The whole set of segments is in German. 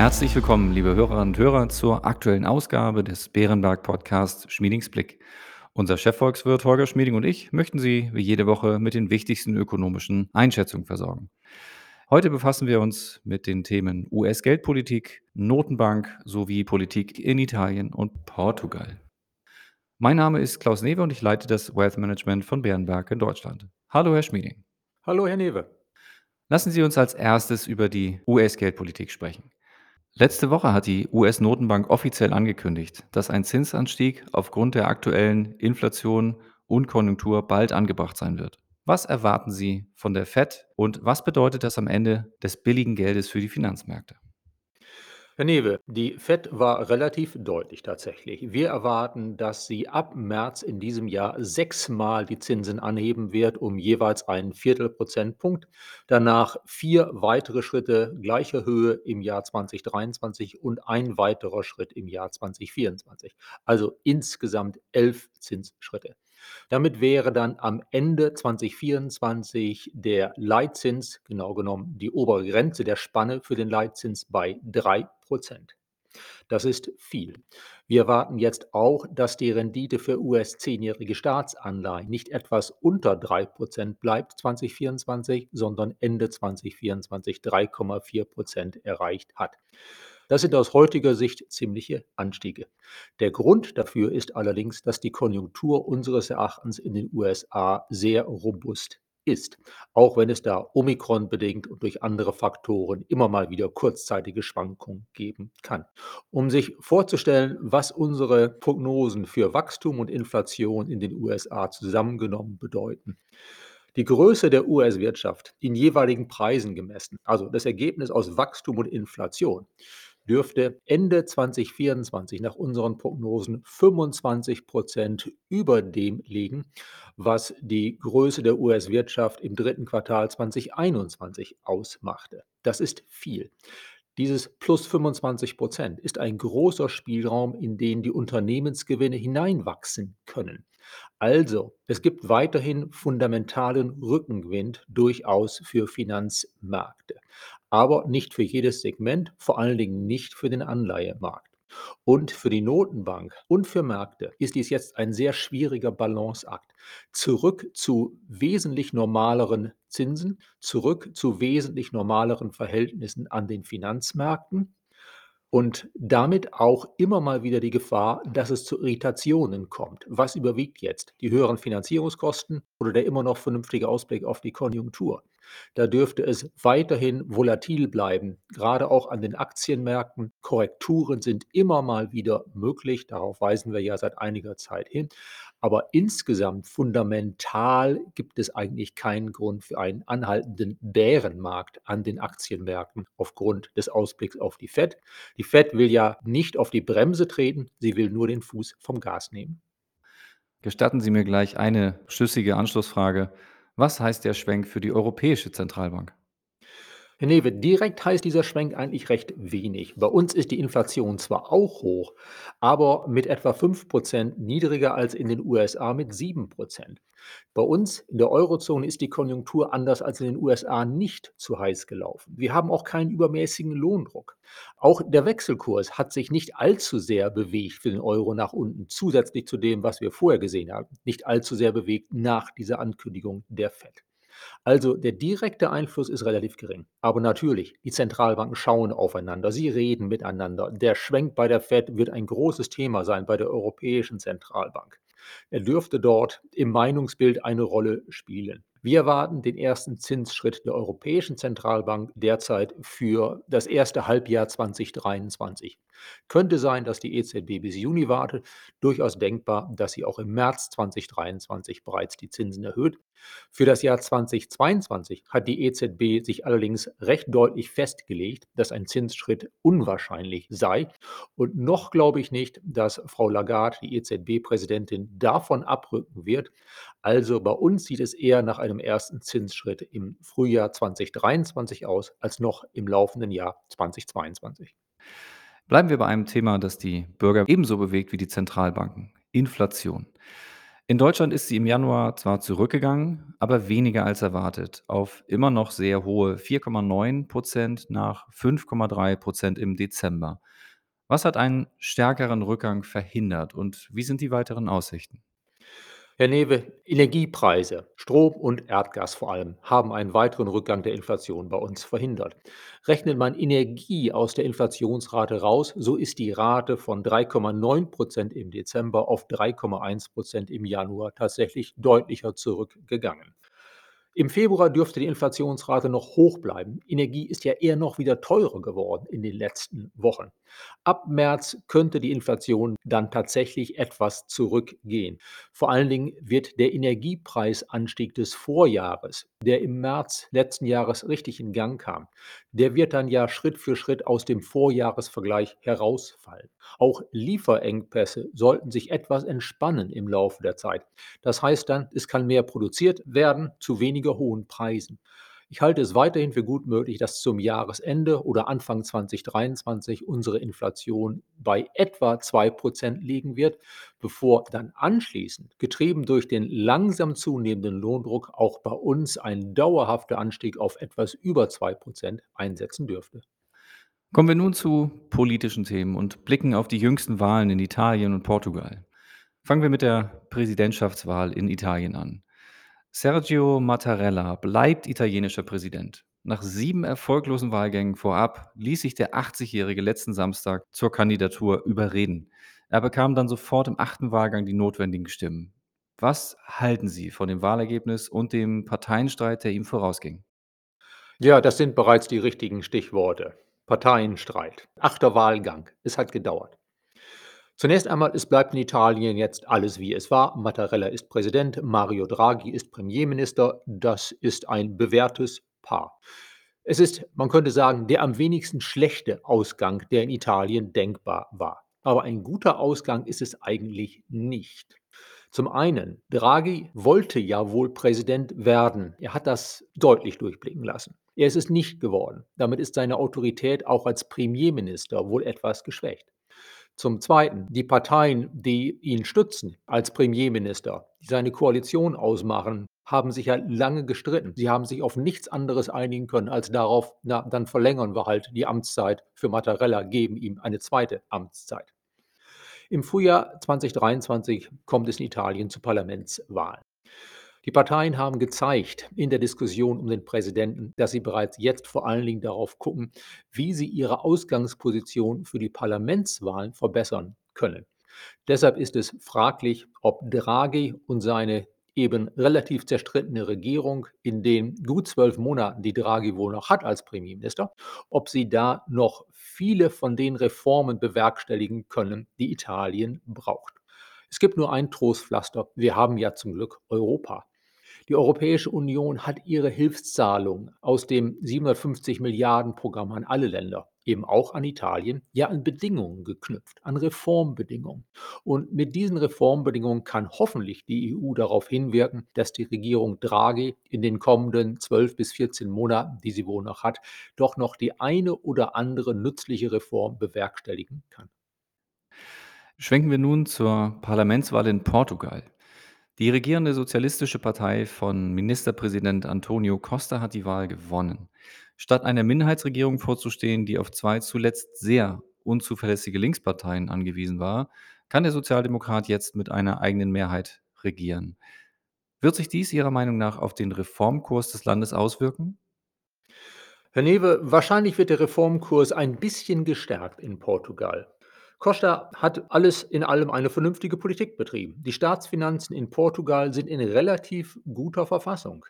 Herzlich willkommen, liebe Hörerinnen und Hörer, zur aktuellen Ausgabe des Bärenberg Podcast Schmiedings Blick. Unser Chefvolkswirt Holger Schmieding und ich möchten Sie wie jede Woche mit den wichtigsten ökonomischen Einschätzungen versorgen. Heute befassen wir uns mit den Themen US-Geldpolitik, Notenbank sowie Politik in Italien und Portugal. Mein Name ist Klaus Newe und ich leite das Wealth Management von Bärenberg in Deutschland. Hallo, Herr Schmieding. Hallo, Herr Newe. Lassen Sie uns als erstes über die US-Geldpolitik sprechen. Letzte Woche hat die US-Notenbank offiziell angekündigt, dass ein Zinsanstieg aufgrund der aktuellen Inflation und Konjunktur bald angebracht sein wird. Was erwarten Sie von der Fed und was bedeutet das am Ende des billigen Geldes für die Finanzmärkte? Herr Newe, die FED war relativ deutlich tatsächlich. Wir erwarten, dass sie ab März in diesem Jahr sechsmal die Zinsen anheben wird, um jeweils einen Viertelprozentpunkt. Danach vier weitere Schritte gleicher Höhe im Jahr 2023 und ein weiterer Schritt im Jahr 2024. Also insgesamt elf Zinsschritte. Damit wäre dann am Ende 2024 der Leitzins, genau genommen die obere Grenze der Spanne für den Leitzins bei 3% Das ist viel. Wir erwarten jetzt auch, dass die Rendite für US-10-jährige Staatsanleihen nicht etwas unter 3% bleibt 2024, sondern Ende 2024 3,4% erreicht hat. Das sind aus heutiger Sicht ziemliche Anstiege. Der Grund dafür ist allerdings, dass die Konjunktur unseres Erachtens in den USA sehr robust ist, auch wenn es da Omikron bedingt und durch andere Faktoren immer mal wieder kurzzeitige Schwankungen geben kann. Um sich vorzustellen, was unsere Prognosen für Wachstum und Inflation in den USA zusammengenommen bedeuten. Die Größe der US-Wirtschaft in jeweiligen Preisen gemessen, also das Ergebnis aus Wachstum und Inflation, dürfte Ende 2024 nach unseren Prognosen 25 Prozent über dem liegen, was die Größe der US-Wirtschaft im dritten Quartal 2021 ausmachte. Das ist viel. Dieses plus 25 Prozent ist ein großer Spielraum, in den die Unternehmensgewinne hineinwachsen können. Also, es gibt weiterhin fundamentalen Rückenwind durchaus für Finanzmärkte aber nicht für jedes Segment, vor allen Dingen nicht für den Anleihemarkt. Und für die Notenbank und für Märkte ist dies jetzt ein sehr schwieriger Balanceakt. Zurück zu wesentlich normaleren Zinsen, zurück zu wesentlich normaleren Verhältnissen an den Finanzmärkten und damit auch immer mal wieder die Gefahr, dass es zu Irritationen kommt. Was überwiegt jetzt? Die höheren Finanzierungskosten oder der immer noch vernünftige Ausblick auf die Konjunktur? Da dürfte es weiterhin volatil bleiben, gerade auch an den Aktienmärkten. Korrekturen sind immer mal wieder möglich, darauf weisen wir ja seit einiger Zeit hin. Aber insgesamt fundamental gibt es eigentlich keinen Grund für einen anhaltenden Bärenmarkt an den Aktienmärkten aufgrund des Ausblicks auf die Fed. Die Fed will ja nicht auf die Bremse treten, sie will nur den Fuß vom Gas nehmen. Gestatten Sie mir gleich eine schlüssige Anschlussfrage. Was heißt der Schwenk für die Europäische Zentralbank? Herr Newe, direkt heißt dieser Schwenk eigentlich recht wenig. Bei uns ist die Inflation zwar auch hoch, aber mit etwa 5% niedriger als in den USA mit 7%. Bei uns in der Eurozone ist die Konjunktur anders als in den USA nicht zu heiß gelaufen. Wir haben auch keinen übermäßigen Lohndruck. Auch der Wechselkurs hat sich nicht allzu sehr bewegt für den Euro nach unten, zusätzlich zu dem, was wir vorher gesehen haben, nicht allzu sehr bewegt nach dieser Ankündigung der FED. Also der direkte Einfluss ist relativ gering. Aber natürlich, die Zentralbanken schauen aufeinander, sie reden miteinander. Der Schwenk bei der Fed wird ein großes Thema sein bei der Europäischen Zentralbank. Er dürfte dort im Meinungsbild eine Rolle spielen. Wir erwarten den ersten Zinsschritt der Europäischen Zentralbank derzeit für das erste Halbjahr 2023. Könnte sein, dass die EZB bis Juni wartet. Durchaus denkbar, dass sie auch im März 2023 bereits die Zinsen erhöht. Für das Jahr 2022 hat die EZB sich allerdings recht deutlich festgelegt, dass ein Zinsschritt unwahrscheinlich sei. Und noch glaube ich nicht, dass Frau Lagarde, die EZB-Präsidentin, davon abrücken wird. Also bei uns sieht es eher nach einem ersten Zinsschritt im Frühjahr 2023 aus, als noch im laufenden Jahr 2022. Bleiben wir bei einem Thema, das die Bürger ebenso bewegt wie die Zentralbanken. Inflation. In Deutschland ist sie im Januar zwar zurückgegangen, aber weniger als erwartet, auf immer noch sehr hohe 4,9 Prozent nach 5,3 Prozent im Dezember. Was hat einen stärkeren Rückgang verhindert und wie sind die weiteren Aussichten? Herr Newe, Energiepreise, Strom und Erdgas vor allem, haben einen weiteren Rückgang der Inflation bei uns verhindert. Rechnet man Energie aus der Inflationsrate raus, so ist die Rate von 3,9 Prozent im Dezember auf 3,1 Prozent im Januar tatsächlich deutlicher zurückgegangen. Im Februar dürfte die Inflationsrate noch hoch bleiben. Energie ist ja eher noch wieder teurer geworden in den letzten Wochen. Ab März könnte die Inflation dann tatsächlich etwas zurückgehen. Vor allen Dingen wird der Energiepreisanstieg des Vorjahres, der im März letzten Jahres richtig in Gang kam, der wird dann ja Schritt für Schritt aus dem Vorjahresvergleich herausfallen. Auch Lieferengpässe sollten sich etwas entspannen im Laufe der Zeit. Das heißt dann, es kann mehr produziert werden zu weniger hohen Preisen. Ich halte es weiterhin für gut möglich, dass zum Jahresende oder Anfang 2023 unsere Inflation bei etwa 2% liegen wird, bevor dann anschließend, getrieben durch den langsam zunehmenden Lohndruck, auch bei uns ein dauerhafter Anstieg auf etwas über 2% einsetzen dürfte. Kommen wir nun zu politischen Themen und blicken auf die jüngsten Wahlen in Italien und Portugal. Fangen wir mit der Präsidentschaftswahl in Italien an. Sergio Mattarella bleibt italienischer Präsident. Nach sieben erfolglosen Wahlgängen vorab ließ sich der 80-Jährige letzten Samstag zur Kandidatur überreden. Er bekam dann sofort im achten Wahlgang die notwendigen Stimmen. Was halten Sie von dem Wahlergebnis und dem Parteienstreit, der ihm vorausging? Ja, das sind bereits die richtigen Stichworte. Parteienstreit, achter Wahlgang. Es hat gedauert. Zunächst einmal, es bleibt in Italien jetzt alles wie es war. Mattarella ist Präsident, Mario Draghi ist Premierminister. Das ist ein bewährtes Paar. Es ist, man könnte sagen, der am wenigsten schlechte Ausgang, der in Italien denkbar war. Aber ein guter Ausgang ist es eigentlich nicht. Zum einen, Draghi wollte ja wohl Präsident werden. Er hat das deutlich durchblicken lassen. Er ist es nicht geworden. Damit ist seine Autorität auch als Premierminister wohl etwas geschwächt. Zum Zweiten, die Parteien, die ihn stützen als Premierminister, die seine Koalition ausmachen, haben sich ja lange gestritten. Sie haben sich auf nichts anderes einigen können als darauf, na, dann verlängern wir halt die Amtszeit für Mattarella, geben ihm eine zweite Amtszeit. Im Frühjahr 2023 kommt es in Italien zu Parlamentswahlen. Die Parteien haben gezeigt in der Diskussion um den Präsidenten, dass sie bereits jetzt vor allen Dingen darauf gucken, wie sie ihre Ausgangsposition für die Parlamentswahlen verbessern können. Deshalb ist es fraglich, ob Draghi und seine eben relativ zerstrittene Regierung in den gut zwölf Monaten, die Draghi wohl noch hat als Premierminister, ob sie da noch viele von den Reformen bewerkstelligen können, die Italien braucht. Es gibt nur ein Trostpflaster. Wir haben ja zum Glück Europa. Die Europäische Union hat ihre Hilfszahlungen aus dem 750 Milliarden Programm an alle Länder, eben auch an Italien, ja an Bedingungen geknüpft, an Reformbedingungen. Und mit diesen Reformbedingungen kann hoffentlich die EU darauf hinwirken, dass die Regierung Draghi in den kommenden 12 bis 14 Monaten, die sie wohl noch hat, doch noch die eine oder andere nützliche Reform bewerkstelligen kann. Schwenken wir nun zur Parlamentswahl in Portugal. Die regierende Sozialistische Partei von Ministerpräsident Antonio Costa hat die Wahl gewonnen. Statt einer Minderheitsregierung vorzustehen, die auf zwei zuletzt sehr unzuverlässige Linksparteien angewiesen war, kann der Sozialdemokrat jetzt mit einer eigenen Mehrheit regieren. Wird sich dies Ihrer Meinung nach auf den Reformkurs des Landes auswirken? Herr Newe, wahrscheinlich wird der Reformkurs ein bisschen gestärkt in Portugal. Costa hat alles in allem eine vernünftige Politik betrieben. Die Staatsfinanzen in Portugal sind in relativ guter Verfassung.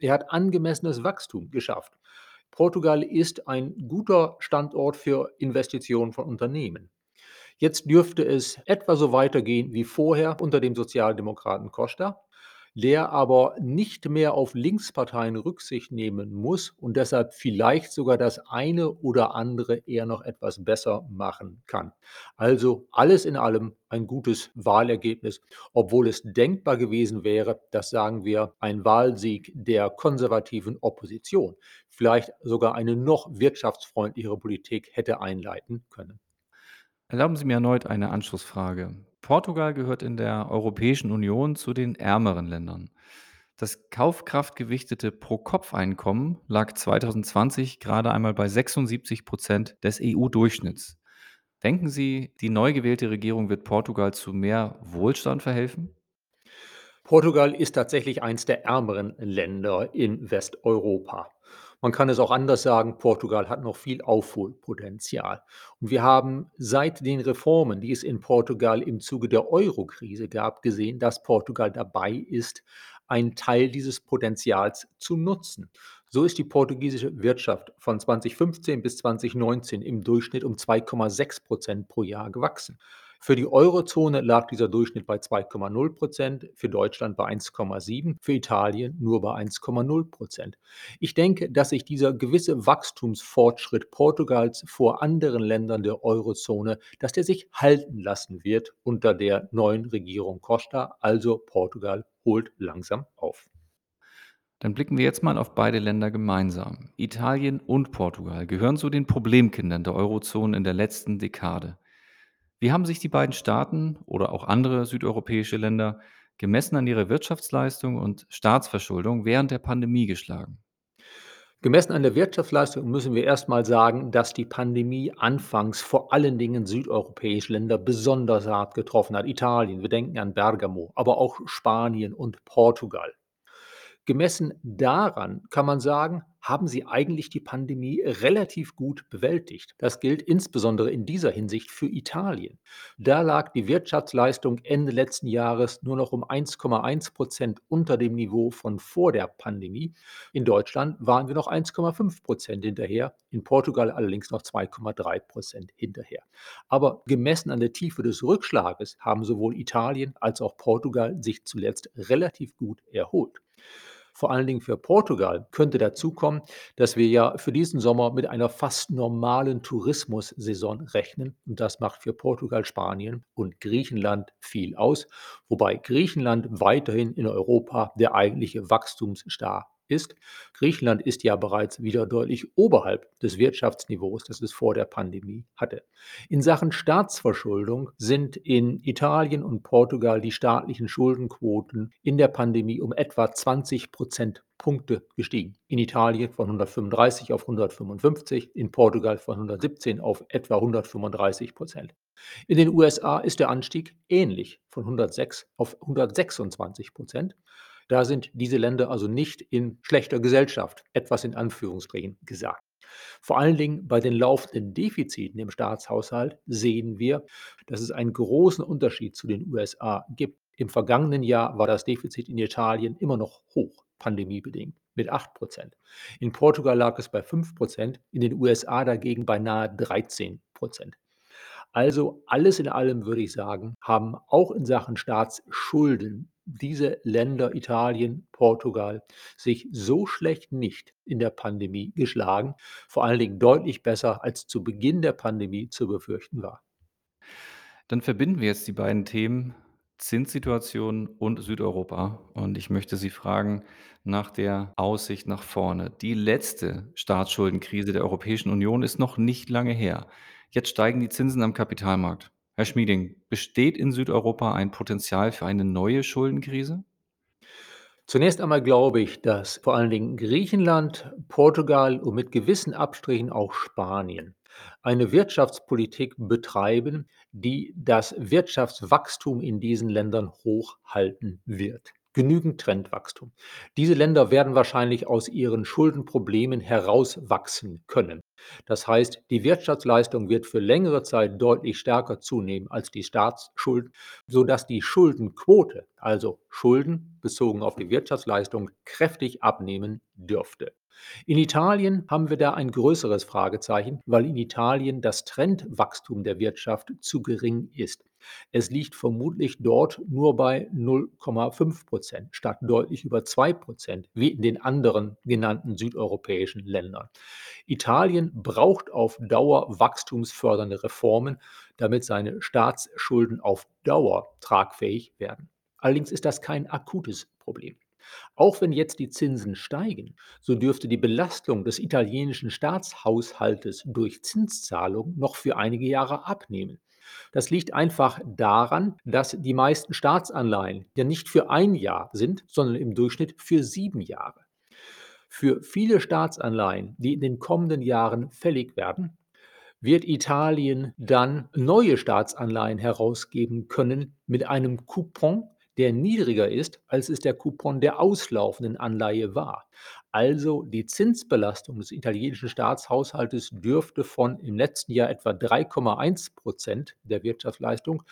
Er hat angemessenes Wachstum geschafft. Portugal ist ein guter Standort für Investitionen von Unternehmen. Jetzt dürfte es etwa so weitergehen wie vorher unter dem Sozialdemokraten Costa der aber nicht mehr auf Linksparteien Rücksicht nehmen muss und deshalb vielleicht sogar das eine oder andere eher noch etwas besser machen kann. Also alles in allem ein gutes Wahlergebnis, obwohl es denkbar gewesen wäre, dass sagen wir ein Wahlsieg der konservativen Opposition vielleicht sogar eine noch wirtschaftsfreundlichere Politik hätte einleiten können. Erlauben Sie mir erneut eine Anschlussfrage. Portugal gehört in der Europäischen Union zu den ärmeren Ländern. Das kaufkraftgewichtete Pro-Kopf-Einkommen lag 2020 gerade einmal bei 76 Prozent des EU-Durchschnitts. Denken Sie, die neu gewählte Regierung wird Portugal zu mehr Wohlstand verhelfen? Portugal ist tatsächlich eins der ärmeren Länder in Westeuropa. Man kann es auch anders sagen, Portugal hat noch viel Aufholpotenzial. Und wir haben seit den Reformen, die es in Portugal im Zuge der Euro-Krise gab, gesehen, dass Portugal dabei ist, einen Teil dieses Potenzials zu nutzen. So ist die portugiesische Wirtschaft von 2015 bis 2019 im Durchschnitt um 2,6 Prozent pro Jahr gewachsen. Für die Eurozone lag dieser Durchschnitt bei 2,0 Prozent, für Deutschland bei 1,7, für Italien nur bei 1,0 Prozent. Ich denke, dass sich dieser gewisse Wachstumsfortschritt Portugals vor anderen Ländern der Eurozone, dass der sich halten lassen wird unter der neuen Regierung Costa. Also Portugal holt langsam auf. Dann blicken wir jetzt mal auf beide Länder gemeinsam. Italien und Portugal gehören zu den Problemkindern der Eurozone in der letzten Dekade. Wie haben sich die beiden Staaten oder auch andere südeuropäische Länder gemessen an ihrer Wirtschaftsleistung und Staatsverschuldung während der Pandemie geschlagen? Gemessen an der Wirtschaftsleistung müssen wir erst mal sagen, dass die Pandemie anfangs vor allen Dingen südeuropäische Länder besonders hart getroffen hat. Italien, wir denken an Bergamo, aber auch Spanien und Portugal. Gemessen daran kann man sagen, haben sie eigentlich die Pandemie relativ gut bewältigt. Das gilt insbesondere in dieser Hinsicht für Italien. Da lag die Wirtschaftsleistung Ende letzten Jahres nur noch um 1,1 Prozent unter dem Niveau von vor der Pandemie. In Deutschland waren wir noch 1,5 Prozent hinterher, in Portugal allerdings noch 2,3 Prozent hinterher. Aber gemessen an der Tiefe des Rückschlages haben sowohl Italien als auch Portugal sich zuletzt relativ gut erholt vor allen Dingen für Portugal könnte dazu kommen, dass wir ja für diesen Sommer mit einer fast normalen Tourismussaison rechnen. Und das macht für Portugal, Spanien und Griechenland viel aus, wobei Griechenland weiterhin in Europa der eigentliche Wachstumsstar ist. Griechenland ist ja bereits wieder deutlich oberhalb des Wirtschaftsniveaus, das es vor der Pandemie hatte. In Sachen Staatsverschuldung sind in Italien und Portugal die staatlichen Schuldenquoten in der Pandemie um etwa 20 Prozentpunkte gestiegen. In Italien von 135 auf 155, in Portugal von 117 auf etwa 135 Prozent. In den USA ist der Anstieg ähnlich von 106 auf 126 Prozent. Da sind diese Länder also nicht in schlechter Gesellschaft, etwas in Anführungsstrichen gesagt. Vor allen Dingen bei den laufenden Defiziten im Staatshaushalt sehen wir, dass es einen großen Unterschied zu den USA gibt. Im vergangenen Jahr war das Defizit in Italien immer noch hoch, pandemiebedingt, mit 8 Prozent. In Portugal lag es bei 5 Prozent, in den USA dagegen bei nahe 13 Prozent. Also alles in allem würde ich sagen, haben auch in Sachen Staatsschulden diese Länder, Italien, Portugal, sich so schlecht nicht in der Pandemie geschlagen, vor allen Dingen deutlich besser als zu Beginn der Pandemie zu befürchten war. Dann verbinden wir jetzt die beiden Themen Zinssituation und Südeuropa. Und ich möchte Sie fragen nach der Aussicht nach vorne. Die letzte Staatsschuldenkrise der Europäischen Union ist noch nicht lange her. Jetzt steigen die Zinsen am Kapitalmarkt. Herr Schmieding, besteht in Südeuropa ein Potenzial für eine neue Schuldenkrise? Zunächst einmal glaube ich, dass vor allen Dingen Griechenland, Portugal und mit gewissen Abstrichen auch Spanien eine Wirtschaftspolitik betreiben, die das Wirtschaftswachstum in diesen Ländern hochhalten wird. Genügend Trendwachstum. Diese Länder werden wahrscheinlich aus ihren Schuldenproblemen herauswachsen können. Das heißt, die Wirtschaftsleistung wird für längere Zeit deutlich stärker zunehmen als die Staatsschulden, sodass die Schuldenquote, also Schulden bezogen auf die Wirtschaftsleistung, kräftig abnehmen dürfte. In Italien haben wir da ein größeres Fragezeichen, weil in Italien das Trendwachstum der Wirtschaft zu gering ist. Es liegt vermutlich dort nur bei 0,5 Prozent statt deutlich über 2 Prozent, wie in den anderen genannten südeuropäischen Ländern. Italien braucht auf Dauer wachstumsfördernde Reformen, damit seine Staatsschulden auf Dauer tragfähig werden. Allerdings ist das kein akutes Problem. Auch wenn jetzt die Zinsen steigen, so dürfte die Belastung des italienischen Staatshaushaltes durch Zinszahlungen noch für einige Jahre abnehmen. Das liegt einfach daran, dass die meisten Staatsanleihen ja nicht für ein Jahr sind, sondern im Durchschnitt für sieben Jahre. Für viele Staatsanleihen, die in den kommenden Jahren fällig werden, wird Italien dann neue Staatsanleihen herausgeben können mit einem Coupon, der niedriger ist, als es der Coupon der auslaufenden Anleihe war. Also die Zinsbelastung des italienischen Staatshaushaltes dürfte von im letzten Jahr etwa 3,1 Prozent der Wirtschaftsleistung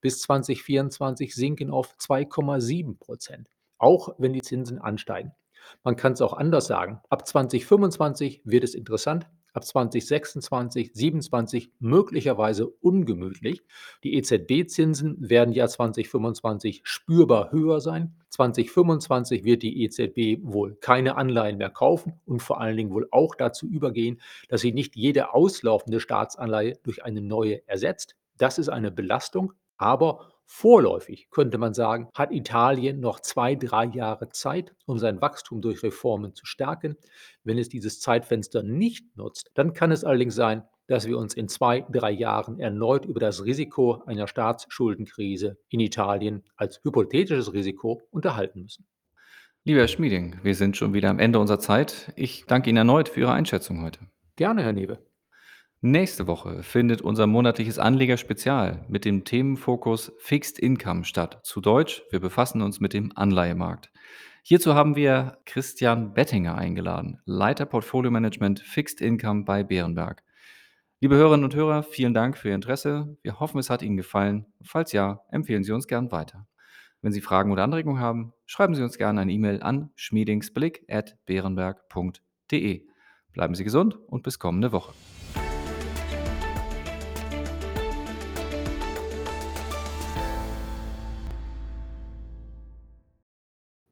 bis 2024 sinken auf 2,7 Prozent, auch wenn die Zinsen ansteigen. Man kann es auch anders sagen. Ab 2025 wird es interessant, ab 2026, 27 möglicherweise ungemütlich. Die EZB-Zinsen werden ja 2025 spürbar höher sein. 2025 wird die EZB wohl keine Anleihen mehr kaufen und vor allen Dingen wohl auch dazu übergehen, dass sie nicht jede auslaufende Staatsanleihe durch eine neue ersetzt. Das ist eine Belastung, aber Vorläufig könnte man sagen, hat Italien noch zwei, drei Jahre Zeit, um sein Wachstum durch Reformen zu stärken. Wenn es dieses Zeitfenster nicht nutzt, dann kann es allerdings sein, dass wir uns in zwei, drei Jahren erneut über das Risiko einer Staatsschuldenkrise in Italien als hypothetisches Risiko unterhalten müssen. Lieber Herr Schmieding, wir sind schon wieder am Ende unserer Zeit. Ich danke Ihnen erneut für Ihre Einschätzung heute. Gerne, Herr Newe. Nächste Woche findet unser monatliches Anlegerspezial mit dem Themenfokus Fixed Income statt. Zu Deutsch, wir befassen uns mit dem Anleihemarkt. Hierzu haben wir Christian Bettinger eingeladen, Leiter Portfolio Management Fixed Income bei Bärenberg. Liebe Hörerinnen und Hörer, vielen Dank für Ihr Interesse. Wir hoffen, es hat Ihnen gefallen. Falls ja, empfehlen Sie uns gern weiter. Wenn Sie Fragen oder Anregungen haben, schreiben Sie uns gerne eine E-Mail an schmiedingsblick.bärenberg.de. Bleiben Sie gesund und bis kommende Woche.